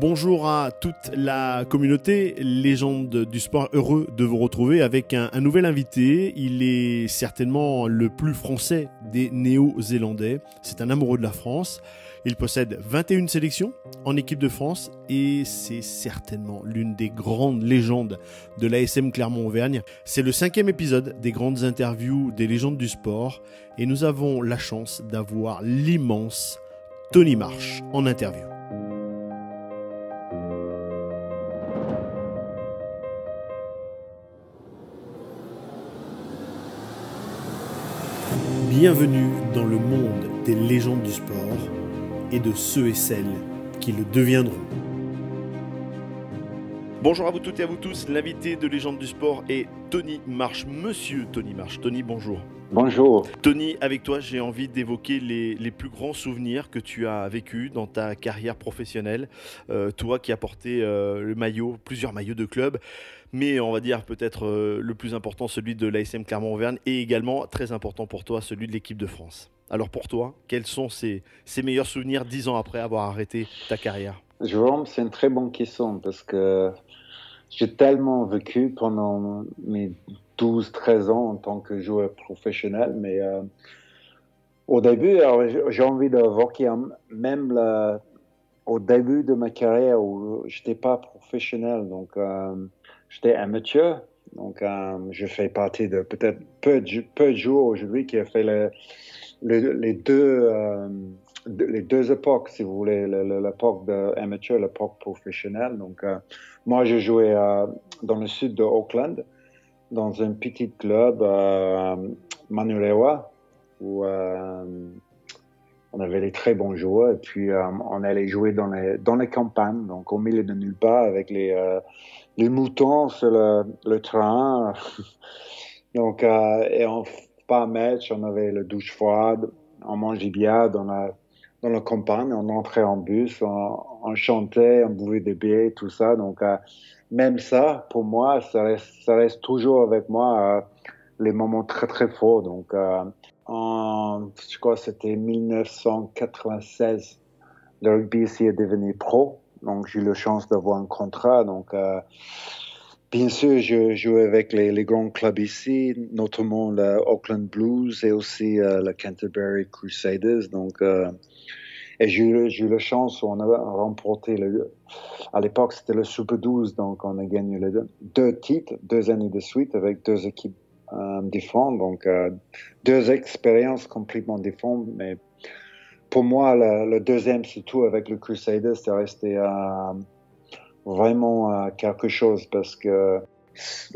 Bonjour à toute la communauté, légende du sport, heureux de vous retrouver avec un, nouvel invité. Il est certainement le plus français des néo-zélandais. C'est un amoureux de la France. Il possède 21 sélections en équipe de France et c'est certainement l'une des grandes légendes de l'ASM Clermont-Auvergne. C'est le cinquième épisode des grandes interviews des légendes du sport et nous avons la chance d'avoir l'immense Tony Marsh en interview. Bienvenue dans le monde des légendes du sport et de ceux et celles qui le deviendront. Bonjour à vous toutes et à vous tous, l'invité de Légende du Sport est Tony Marsh, monsieur Tony Marsh. Tony, bonjour. Bonjour. Tony, avec toi, j'ai envie d'évoquer les, les, plus grands souvenirs que tu as vécu dans ta carrière professionnelle. Euh, toi qui as porté euh, le maillot, plusieurs maillots de club, mais on va dire peut-être euh, le plus important, celui de l'ASM Clermont-Auvergne, et également très important pour toi, celui de l'équipe de France. Alors pour toi, quels sont ces, ces meilleurs souvenirs dix ans après avoir arrêté ta carrière? Jérôme, c'est une très bonne question parce que j'ai tellement vécu pendant mes 12-13 ans en tant que joueur professionnel, mais euh, au début, j'ai envie d'évoquer même la, au début de ma carrière où j'étais pas professionnel, donc euh, j'étais amateur, donc euh, je fais partie de peut-être peu de, peu de joueurs aujourd'hui qui a fait le, le, les deux les deux époques, si vous voulez, l'époque amateur, l'époque professionnelle. Donc, moi, joué euh, dans le sud de Auckland, dans un petit club à Manurewa, où euh, on avait des très bons joueurs. Et puis, euh, on allait jouer dans les, dans les campagnes, donc au milieu de nulle part, avec les, euh, les moutons sur le, train. donc, et on pas match, on avait la douche froide, on mangeait bien dans la, dans la campagne, on entrait en bus, on, chantait, on buvait des bières, tout ça. Donc, euh, même ça, pour moi, ça reste, toujours avec moi euh, les moments très, très forts. Donc, euh, en, je crois que c'était 1996, le rugby ici est devenu pro. Donc, j'ai eu la chance d'avoir un contrat. Donc, Bien sûr, je jouais avec les, grands clubs ici, notamment le Auckland Blues et aussi euh, le Canterbury Crusaders. Donc, euh, et j'ai eu, la chance, on a remporté, le, à l'époque c'était le Super 12, donc on a gagné les deux, titres, deux années de suite avec deux équipes euh, différentes. Donc, euh, deux expériences complètement différentes, mais pour moi, le, le deuxième, surtout avec le Crusaders, c'est resté vraiment euh, quelque chose parce que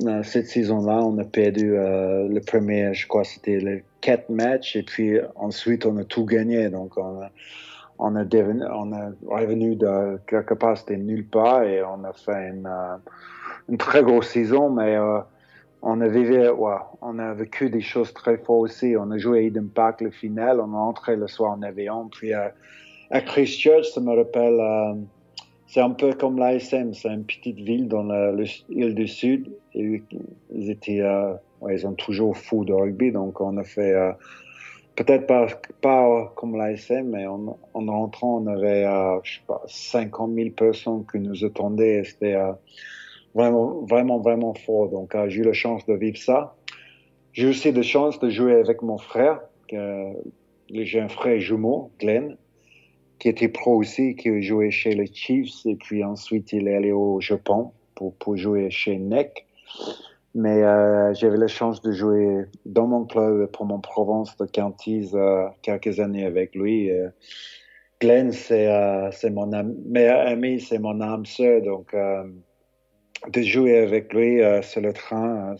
euh, cette saison-là, on a perdu euh, le premier, je crois, c'était les quatre matchs et puis ensuite on a tout gagné. Donc on a, on a, revenu de quelque part, c'était nulle part et on a fait une, euh, très grosse saison, mais on a vécu, des choses très fortes aussi. On a joué à Eden Park le final, on a entré le soir en avion, puis à Christchurch, ça me rappelle c'est un peu comme l'ASM, c'est une petite ville dans l'île du Sud. Ils étaient, euh, ils ont toujours fou de rugby, donc on a fait euh, peut-être pas, pas comme l'ASM, mais en, en, rentrant, on avait, euh, je sais pas, 50 000 personnes qui nous attendaient. C'était euh, vraiment, vraiment, vraiment fort. Donc j'ai eu la chance de vivre ça. J'ai aussi la chance de jouer avec mon frère. J'ai un frère jumeau, Glenn qui était pro aussi, qui jouait chez les Chiefs, et puis ensuite il est allé au Japon pour, jouer chez NEC. Mais euh, j'avais la chance de jouer dans mon club pour mon Provence de Cantise euh, quelques années avec lui. Euh, Glenn, c'est euh, mon am meilleur ami, c'est mon âme sœur, donc euh, de jouer avec lui sur le train,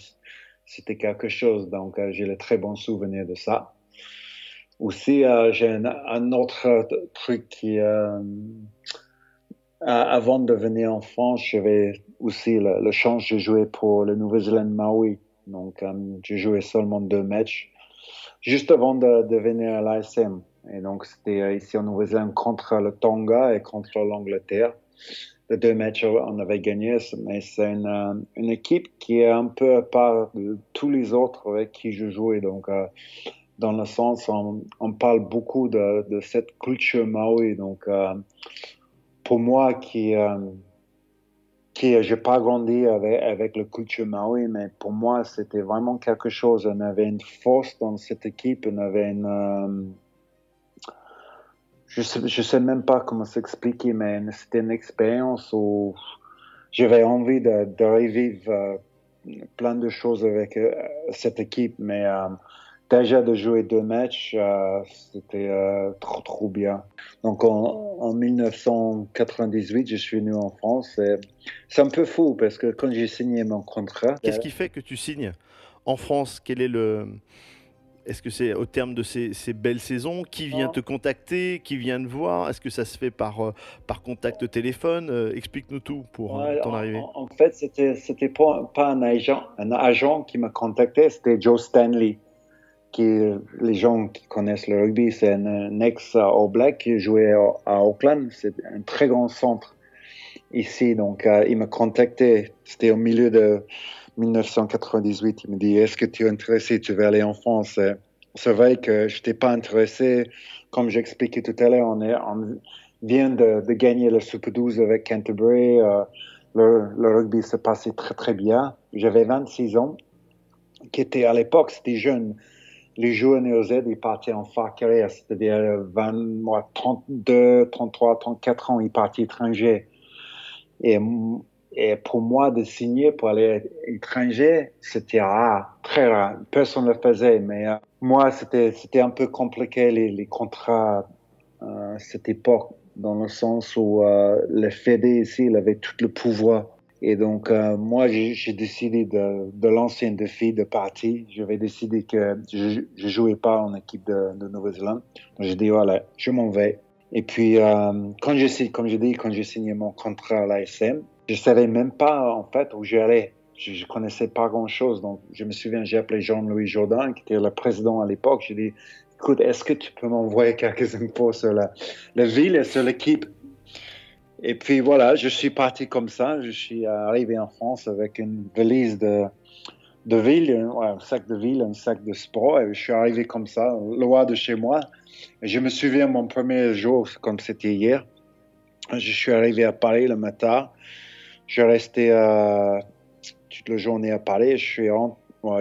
c'était quelque chose. Donc j'ai le très bon souvenir de ça. Aussi, euh, j'ai un, autre truc qui, euh, avant de venir en France, j'avais aussi le, chance de jouer pour le Nouvelle-Zélande Maui. Donc, euh, j'ai joué seulement deux matchs juste avant de, de venir à l'ASM. Et donc, c'était ici en Nouvelle-Zélande contre le Tonga et contre l'Angleterre. Les deux matchs, on avait gagné, mais c'est une, une, équipe qui est un peu à part de tous les autres avec qui je jouais. Donc, euh, dans le sens on, on parle beaucoup de, cette culture maori. Donc, euh, pour moi qui euh, qui pas grandi avec, avec le culture Maui, mais pour moi c'était vraiment quelque chose. On avait une force dans cette équipe, on avait une euh, je sais, sais même pas comment s'expliquer, mais c'était une expérience où j'avais envie de, de revivre euh, plein de choses avec cette équipe, mais déjà de jouer deux matchs, c'était trop trop bien. Donc en, en, 1998, je suis venu en France. C'est un peu fou parce que quand j'ai signé mon contrat. Qu'est-ce qui fait que tu signes en France? Quel est le est-ce que c'est au terme de ces, belles saisons? Qui vient te contacter? Qui vient te voir? Est-ce que ça se fait par, euh, par contact téléphone? Euh, Explique-nous tout pour euh, ton arrivée. En, fait, c'était c'était pas, un agent, un agent qui m'a contacté, c'était Joe Stanley. Les gens qui connaissent le rugby, c'est un, ex All Black qui jouait à, Auckland. C'est un très grand centre ici. Donc, il m'a contacté. C'était au milieu de 1998, il me dit Est-ce que tu es intéressé? Tu veux aller en France? C'est vrai que je n'étais pas intéressé. Comme j'expliquais tout à l'heure, on, on, vient de, gagner le Super 12 avec Canterbury. Euh, le, rugby se passait très très bien. J'avais 26 ans, qui était à l'époque, c'était jeune. Les joueurs néo-Z, ils partaient en fin carrière, c'est-à-dire 20, 32, 33, 34 ans, ils partaient étrangers. Et et pour moi, de signer pour aller étranger, c'était rare, très rare. Personne ne le faisait, mais euh, moi, c'était, c'était un peu compliqué les, contrats euh, cette époque, dans le sens où euh, le Fédé ici, il avait tout le pouvoir. Et donc, euh, moi, j'ai décidé de, lancer un défi de partie. J'avais décidé que je ne jouais pas en équipe de, de Nouvelle-Zélande. Donc, j'ai dit, voilà, je m'en vais. Et puis, euh, quand j'ai, comme je dis, quand j'ai signé mon contrat à l'ASM, je savais même pas en fait où j'allais. Je, je connaissais pas grand chose. Donc, je me souviens, j'ai appelé Jean-Louis Jourdain, qui était le président à l'époque. J'ai dit, écoute, est-ce que tu peux m'envoyer quelques infos sur la, la ville et sur l'équipe? Et puis voilà, je suis parti comme ça. Je suis arrivé en France avec une valise de, ville, un, sac de ville, un sac de sport. Et je suis arrivé comme ça, loin de chez moi. Je me souviens mon premier jour, comme c'était hier. Je suis arrivé à Paris le matin. Je restais euh, toute la journée à Paris. Je suis,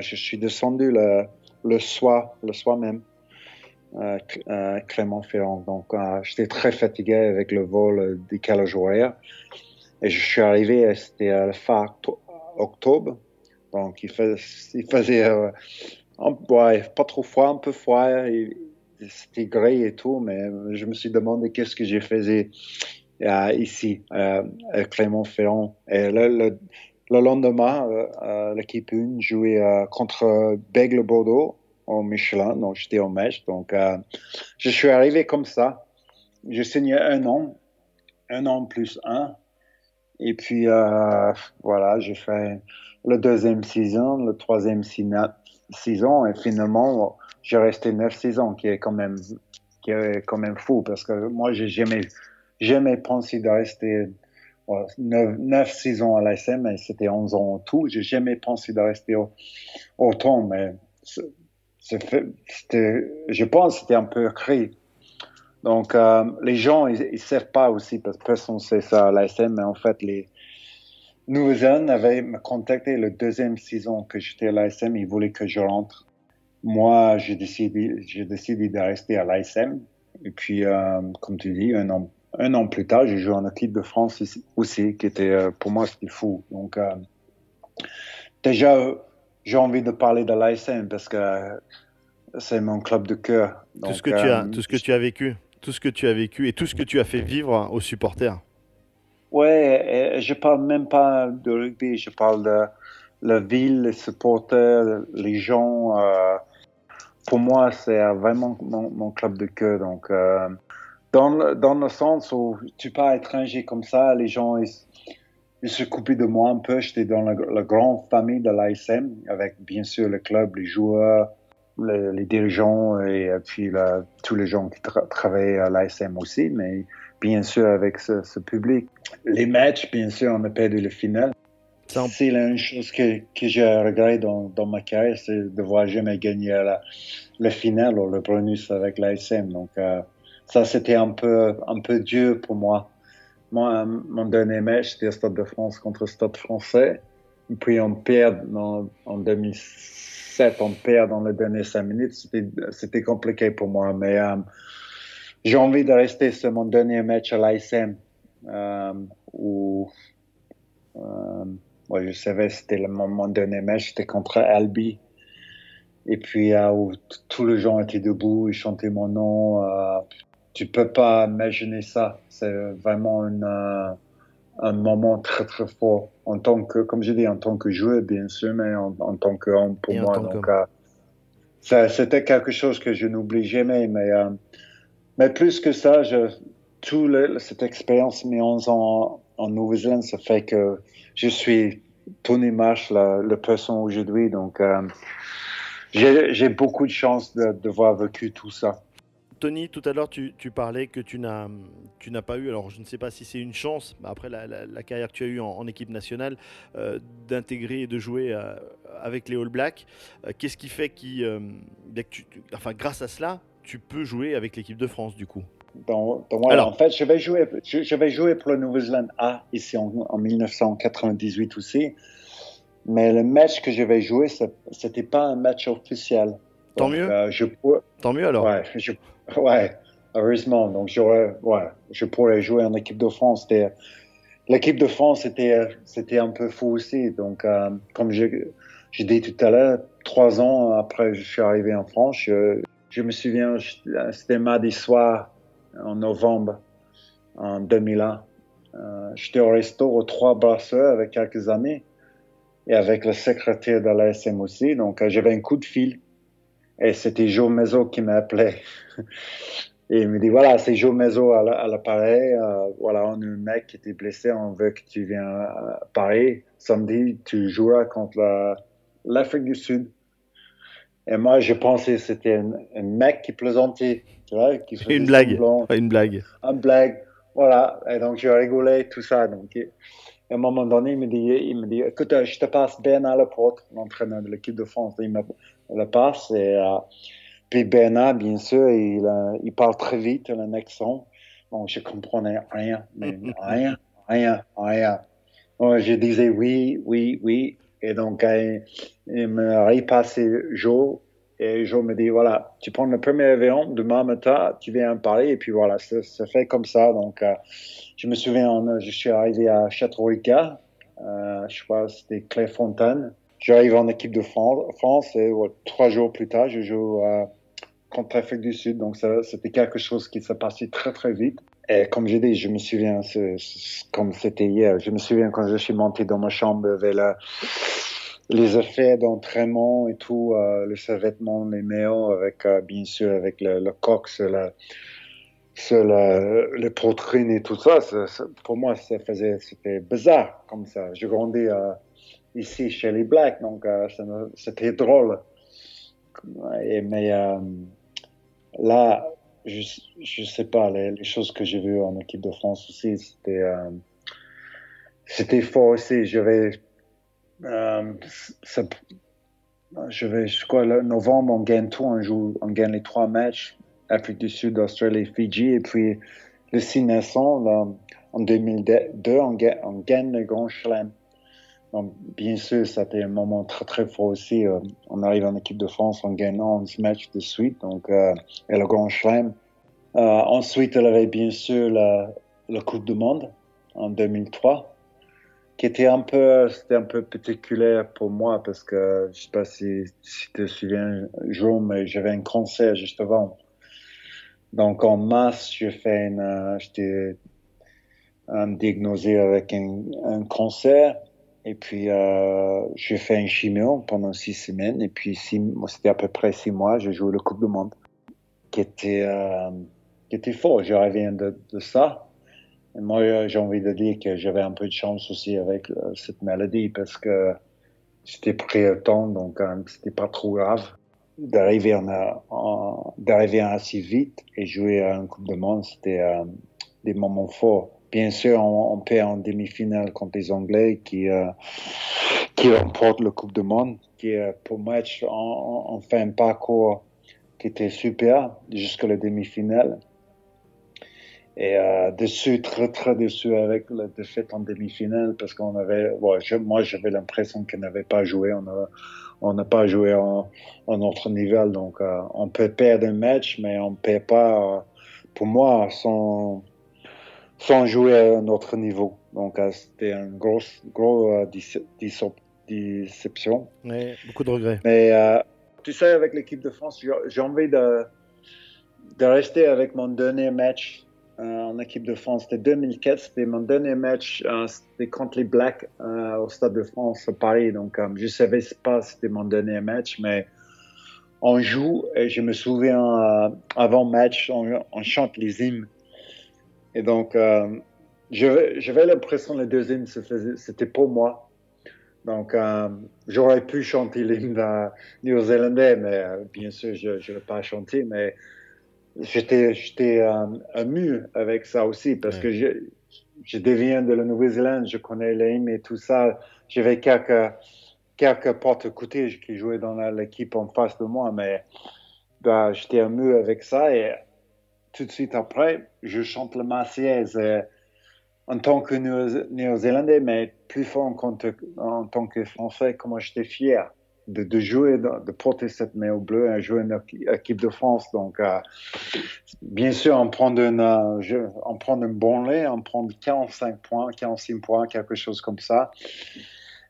je suis descendu le soir, le soir même, euh, euh Clermont-Ferrand. Donc, euh, j'étais très fatigué avec le vol décalage horaire. Et je suis arrivé, c'était le fin octobre. Donc, il, il faisait pas trop froid, un peu froid. C'était gris et tout, mais je me suis demandé qu'est-ce que j'ai faisais euh, ici, euh, à Clermont-Ferrand. Et le, le, le lendemain, euh, l'équipe 1 jouait contre Bègle Bordeaux au Michelin, donc j'étais au match. Donc, je suis arrivé comme ça. J'ai signé un an, un an plus un. Et puis, voilà, j'ai fait le deuxième saison, le troisième saison, et finalement, j'ai resté neuf saisons, qui est quand même, qui est quand même fou, parce que moi, j'ai jamais jamais pensé de rester neuf, saisons à l'ASM, mais c'était 11 ans en tout. J'ai jamais pensé de rester autant, mais je pense que c'était un peu écrit. Donc, euh, les gens, ils, ne savent pas aussi, parce que personne sait ça à l'ASM, mais en fait, les Nouveaux-Zélandais avaient me contacté le deuxième saison que j'étais à l'ASM, ils voulaient que je rentre. Moi, j'ai décidé, de rester à l'ASM. Et puis, euh, comme tu dis, un an plus tard, j'ai joué en équipe de France aussi, qui était euh, pour moi c'était fou. Donc déjà, j'ai envie de parler de l'ASM parce que c'est mon club de cœur. Tout ce que tu as, euh, tout ce que tu as vécu, tout ce que tu as vécu et tout ce que tu as fait vivre aux supporters. Ouais, je parle même pas de rugby, je parle de la ville, les supporters, les gens. pour moi, c'est vraiment mon, club de cœur. Donc, dans le, dans le sens où tu pas étranger comme ça, les gens ils, se coupaient de moi un peu. J'étais dans la, grande famille de l'ASM avec bien sûr le club, les joueurs, les, dirigeants et puis tous les gens qui travaillaient à l'ASM aussi, mais bien sûr avec ce, public. Les matchs, bien sûr, on a perdu le final. C'est une chose que, que j'ai regretté dans, dans, ma carrière, c'est de voir jamais gagner la, le final ou le bonus avec l'ASM. Donc, euh, ça c'était un peu un peu dur pour moi Moi, mon dernier match, c'était Stade de France contre Stade français. Et puis on perd en 2007, on perd dans les dernières cinq minutes. C'était compliqué pour moi, mais euh, j'ai envie de rester sur mon dernier match à l'ASM euh, où euh, je savais c'était le, mon, dernier match, c'était contre Albi. Et puis euh, où tous les gens étaient debout, ils chantaient mon nom. Euh, tu peux pas imaginer ça. C'est vraiment une, euh, un moment très très fort en tant que, comme je dis, en tant que joueur bien sûr, mais en, tant qu'homme pour moi. Donc, c'était quelque chose que je n'oublie jamais. Mais mais plus que ça, je, tout cette expérience mis en, en Nouvelle-Zélande, ça fait que je suis Tony Marsh, la, la personne aujourd'hui. Donc, euh, j'ai beaucoup de chance de, de voir vécu tout ça. Tony, tout à l'heure, tu, tu, parlais que tu n'as pas eu, alors je ne sais pas si c'est une chance, mais après la, la, carrière que tu as eue en, équipe nationale, euh, d'intégrer et de jouer euh, avec les All Blacks. Qu'est-ce qui fait qui, que tu, enfin, grâce à cela, tu peux jouer avec l'équipe de France du coup? Donc, Alors, en fait, je vais jouer, je, vais jouer pour le Nouvelle-Zélande A ici en, 1998 aussi. Mais le match que je vais jouer, c'était pas un match officiel. Tant mieux. Euh, je Tant mieux alors. Ouais, ouais heureusement. Donc, j'aurais, ouais, je pourrais jouer en équipe de France. L'équipe de France, c'était, c'était un peu fou aussi. Donc, euh, comme j'ai dit tout à l'heure, trois ans après je suis arrivé en France, je, je me souviens, c'était mardi soir en novembre en 2001. Euh, J'étais au resto aux Trois Brasseurs avec quelques amis et avec le secrétaire de l'ASM aussi. Donc, euh, j'avais un coup de fil et c'était Joe Mezo qui m'a appelé. et il me dit, voilà, c'est Joe Mezo à l'appareil. Euh, voilà, on a un mec qui était blessé, on veut que tu viennes à Paris. Samedi, tu joueras contre l'Afrique du Sud. Et moi, je pensais que c'était un, mec qui plaisantait, tu vois, qui faisait une blague, une blague. Une blague, voilà. Et donc, je rigolais, tout ça. Donc, à un moment donné, il me dit, il me dit écoute, je te passe Bernard Leporte, l'entraîneur de l'équipe de France. Il le passe. Et, euh, puis Bernard, bien sûr, il, euh, il parle très vite, un accent. Donc, je comprenais rien, mais rien, rien, rien. Donc, je disais oui, oui, oui. Et donc, il me repassé Joe. Et Joe me dit, voilà, tu prends le premier avion, demain matin, tu viens me parler. Et puis voilà, ça, fait comme ça. Donc, euh, je me souviens, je suis arrivé à Châteauroux-Cas. Euh, je crois que c'était Clairefontaine. J'arrive en équipe de France et trois jours plus tard, je joue contre l'Afrique du Sud. Donc, c'était quelque chose qui s'est passé très, très vite. Et comme j'ai dit, je me souviens, comme c'était hier, je me souviens quand je suis monté dans ma chambre avec la, les effets d'entraînement et tout, euh, le survêtement, les maillots, avec euh, bien sûr avec le, le coq les poitrines et tout ça, pour moi, c'était bizarre comme ça. Je grandis euh, ici chez les Blacks, donc euh, c'était drôle. Mais euh, là, je, je sais pas, les, choses que j'ai vues en équipe de France aussi, c'était, c'était fort aussi. Je vais euh, je vais, je crois, novembre, on gagne tout, on joue, on gagne les trois matchs, Afrique du Sud, Australie, Fidji, et puis le 6 naissants, en 2002, on gagne, on gagne le Grand Chelem. Donc, bien sûr, c'était un moment très, très fort aussi. Euh, on arrive en équipe de France en gagnant 11 matchs de suite, donc, euh, et le Grand Chelem. Euh, ensuite, y avait bien sûr la, la Coupe du Monde en 2003 qui était un peu, c'était un peu particulier pour moi parce que je sais pas si, si tu te souviens, jour, mais j'avais un cancer juste avant. Donc en mars, j'ai fait une, euh, j'étais diagnosé avec un, un, cancer et puis euh, j'ai fait un chimio pendant six semaines et puis c'était à peu près six mois, j'ai joué le Coupe du Monde qui était, euh, qui était fort. Je reviens de, de ça moi, j'ai envie de dire que j'avais un peu de chance aussi avec euh, cette maladie parce que c'était pris le temps, donc euh, c'était pas trop grave d'arriver en, d'arriver assez vite et jouer à un Coupe de Monde, c'était euh, des moments forts. Bien sûr, on, perd en demi-finale contre les Anglais qui qui remportent le Coupe de Monde, qui pour match on, on fait un parcours qui était super jusqu'à la demi-finale. Et euh, dessus, très très déçu avec la défaite en demi-finale parce qu'on avait, moi j'avais l'impression qu'on n'avait pas joué, on n'a pas joué en, en, notre niveau, donc euh, on peut perdre un match, mais on ne perd pas, euh, pour moi, sans, sans jouer à notre niveau. Donc euh, c'était une grosse, grosse déception. Ouais, beaucoup de regrets. Mais tu sais, avec l'équipe de France, j'ai envie de, de rester avec mon dernier match euh, en équipe de France. C'était 2004, c'était mon dernier match, euh, c'était contre les Blacks euh, au Stade de France à Paris. Donc, je savais pas c'était mon dernier match, mais on joue et je me souviens avant match, on, chante les hymnes. Et donc, j'avais l'impression que les deux hymnes, c'était pour moi. Donc, j'aurais pu chanter l'hymne néo-zélandais, mais bien sûr, je ne l'ai pas chanté, mais j'étais euh, avec ça aussi parce que je, je deviens de la Nouvelle-Zélande, je connais l'AIM et tout ça. J'avais quelques quelques portes côté qui jouaient dans l'équipe en face de moi, mais bah, j'étais ému avec ça et tout de suite après, je chante le Marseillaise en tant que Néo-Zélandais, mais plus fort en, tant que Français, comment j'étais fier de, jouer, de, porter cette maillot bleu et jouer une équipe de France. Donc, euh, bien sûr, on prend, euh, un bon lait, on prend 45 points, 46 points, quelque chose comme ça.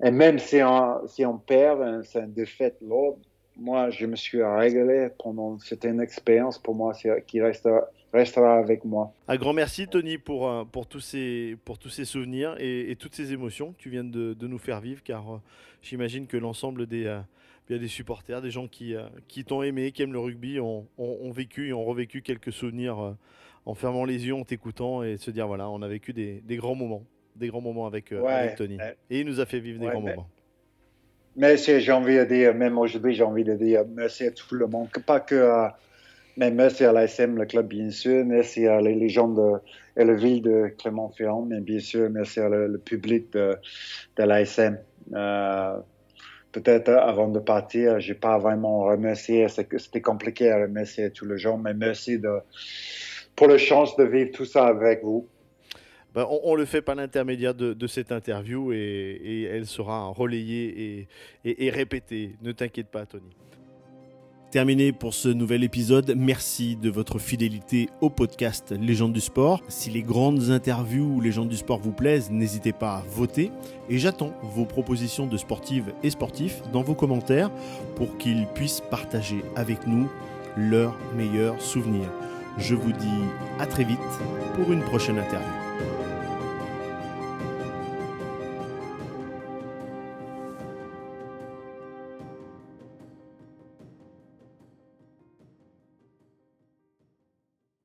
Et même si on, perd, euh, c'est une défaite lourde. Moi, je me suis régalé pendant. C'était une expérience pour moi qui restera, restera avec moi. Un grand merci, Tony, pour, pour, tous, ces, pour tous ces souvenirs et, toutes ces émotions que tu viens de, de nous faire vivre, car j'imagine que l'ensemble des, euh, des supporters, des gens qui, euh, qui t'ont aimé, qui aiment le rugby, ont, ont, vécu et ont revécu quelques souvenirs euh, en fermant les yeux, en t'écoutant et se dire voilà, on a vécu des, des grands moments, des grands moments avec, Tony. Et il nous a fait vivre des grands moments. Mais j'ai envie de dire, même aujourd'hui, j'ai envie de dire merci à tout le monde, pas que mais merci à l'ASM, le club, bien sûr. Merci à les gens de, et la ville de Clermont-Ferrand, mais bien sûr, merci à le, public de, de l'ASM. Euh, Peut-être avant de partir, j'ai pas vraiment remercié. C'était compliqué à remercier tous les gens, mais merci de, pour la chance de vivre tout ça avec vous. Ben, on, le fait par l'intermédiaire de, cette interview et, elle sera relayée et, et, et répétée. Ne t'inquiète pas, Tony. Terminé pour ce nouvel épisode. Merci de votre fidélité au podcast Légendes du sport. Si les grandes interviews ou Légendes du sport vous plaisent, n'hésitez pas à voter. Et j'attends vos propositions de sportives et sportifs dans vos commentaires pour qu'ils puissent partager avec nous leurs meilleurs souvenirs. Je vous dis à très vite pour une prochaine interview.